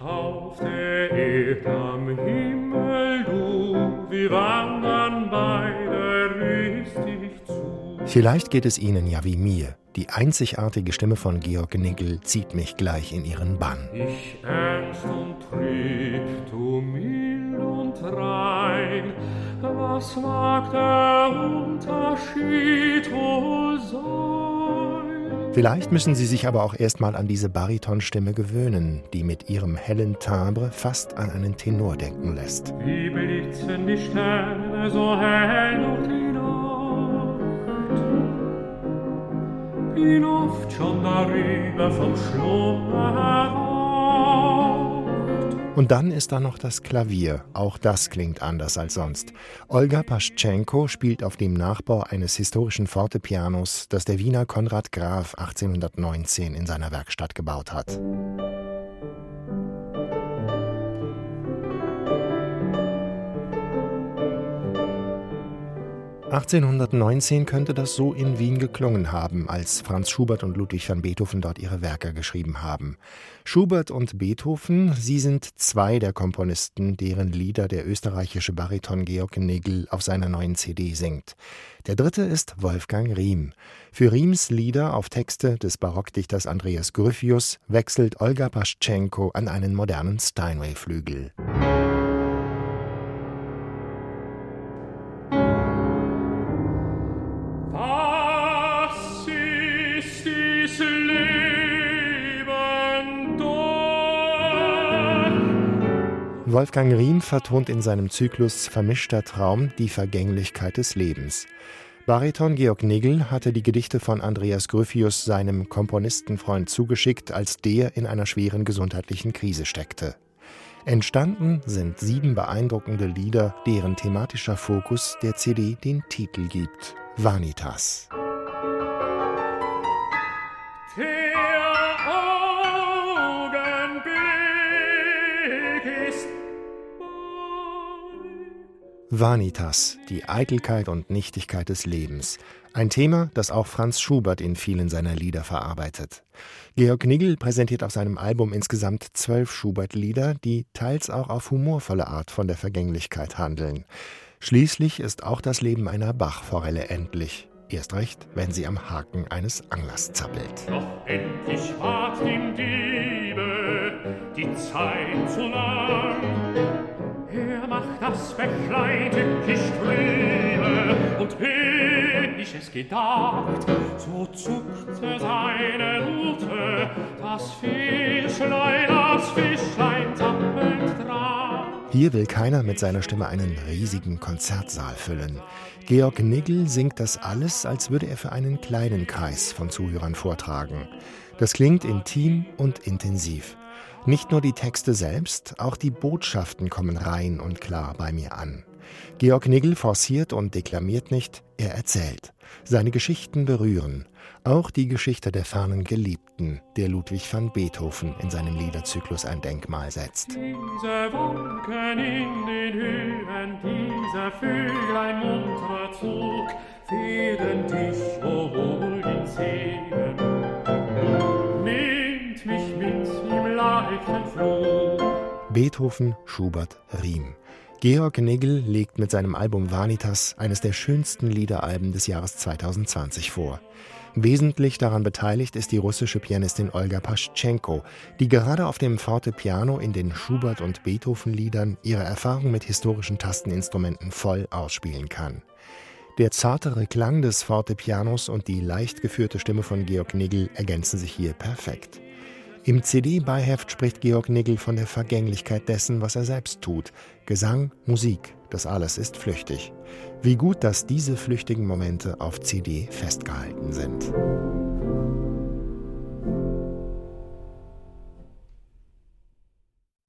auf der Erde am Himmel, du, wir wandern beide richtig zu. Vielleicht geht es Ihnen ja wie mir. Die einzigartige Stimme von Georg Nickel zieht mich gleich in ihren Bann. Ich ernst und trüb, du mild und rein, was mag der Unterschied wohl sein? Vielleicht müssen Sie sich aber auch erstmal an diese Baritonstimme gewöhnen, die mit ihrem hellen Timbre fast an einen Tenor denken lässt. Wie blitzen die Sterne so hell durch die bin oft schon darüber vom Schlummer. Und dann ist da noch das Klavier. Auch das klingt anders als sonst. Olga Paschenko spielt auf dem Nachbau eines historischen Fortepianos, das der Wiener Konrad Graf 1819 in seiner Werkstatt gebaut hat. 1819 könnte das so in Wien geklungen haben, als Franz Schubert und Ludwig van Beethoven dort ihre Werke geschrieben haben. Schubert und Beethoven, sie sind zwei der Komponisten, deren Lieder der österreichische Bariton Georg Nigel auf seiner neuen CD singt. Der dritte ist Wolfgang Riem. Für Riems Lieder auf Texte des Barockdichters Andreas Gryphius wechselt Olga Paschenko an einen modernen Steinway-Flügel. Wolfgang Riem vertont in seinem Zyklus Vermischter Traum die Vergänglichkeit des Lebens. Bariton Georg Nigel hatte die Gedichte von Andreas Gryphius seinem Komponistenfreund zugeschickt, als der in einer schweren gesundheitlichen Krise steckte. Entstanden sind sieben beeindruckende Lieder, deren thematischer Fokus der CD den Titel gibt: Vanitas. Vanitas, die Eitelkeit und Nichtigkeit des Lebens. Ein Thema, das auch Franz Schubert in vielen seiner Lieder verarbeitet. Georg Nigel präsentiert auf seinem Album insgesamt zwölf Schubert-Lieder, die teils auch auf humorvolle Art von der Vergänglichkeit handeln. Schließlich ist auch das Leben einer Bachforelle endlich. Erst recht, wenn sie am Haken eines Anglers zappelt. Doch endlich ward dem Diebe die Zeit zu lang das Bächlein tückisch trübe, und wenn ich es gedacht, so zuckte seine Rute, das Fischlein, das Fischlein zappelt dran. Hier will keiner mit seiner Stimme einen riesigen Konzertsaal füllen. Georg Nigel singt das alles, als würde er für einen kleinen Kreis von Zuhörern vortragen. Das klingt intim und intensiv. Nicht nur die Texte selbst, auch die Botschaften kommen rein und klar bei mir an. Georg Nigel forciert und deklamiert nicht, er erzählt. Seine Geschichten berühren. Auch die Geschichte der fernen Geliebten, der Ludwig van Beethoven in seinem Liederzyklus ein Denkmal setzt. Diese Wolken in den Höhen, dieser Vöglein munterer Zug, fehlen dich, o Beethoven, Schubert, Riem. Georg Nigel legt mit seinem Album Vanitas eines der schönsten Liederalben des Jahres 2020 vor. Wesentlich daran beteiligt ist die russische Pianistin Olga Paschenko, die gerade auf dem Fortepiano in den Schubert- und Beethoven-Liedern ihre Erfahrung mit historischen Tasteninstrumenten voll ausspielen kann. Der zartere Klang des Fortepianos und die leicht geführte Stimme von Georg Nigel ergänzen sich hier perfekt. Im CD-Beiheft spricht Georg Nigel von der Vergänglichkeit dessen, was er selbst tut. Gesang, Musik, das alles ist flüchtig. Wie gut, dass diese flüchtigen Momente auf CD festgehalten sind.